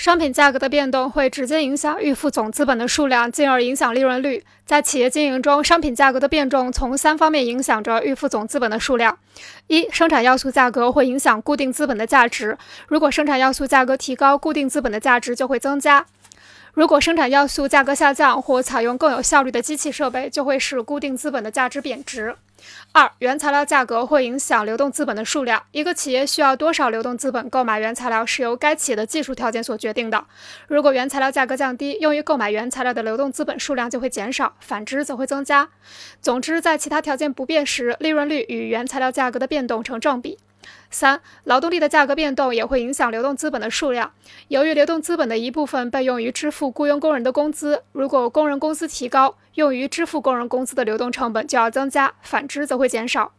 商品价格的变动会直接影响预付总资本的数量，进而影响利润率。在企业经营中，商品价格的变动从三方面影响着预付总资本的数量：一、生产要素价格会影响固定资本的价值，如果生产要素价格提高，固定资本的价值就会增加；如果生产要素价格下降或采用更有效率的机器设备，就会使固定资本的价值贬值。二、原材料价格会影响流动资本的数量。一个企业需要多少流动资本购买原材料，是由该企业的技术条件所决定的。如果原材料价格降低，用于购买原材料的流动资本数量就会减少，反之则会增加。总之，在其他条件不变时，利润率与原材料价格的变动成正比。三、劳动力的价格变动也会影响流动资本的数量。由于流动资本的一部分被用于支付雇佣工人的工资，如果工人工资提高，用于支付工人工资的流动成本就要增加，反之则会减少。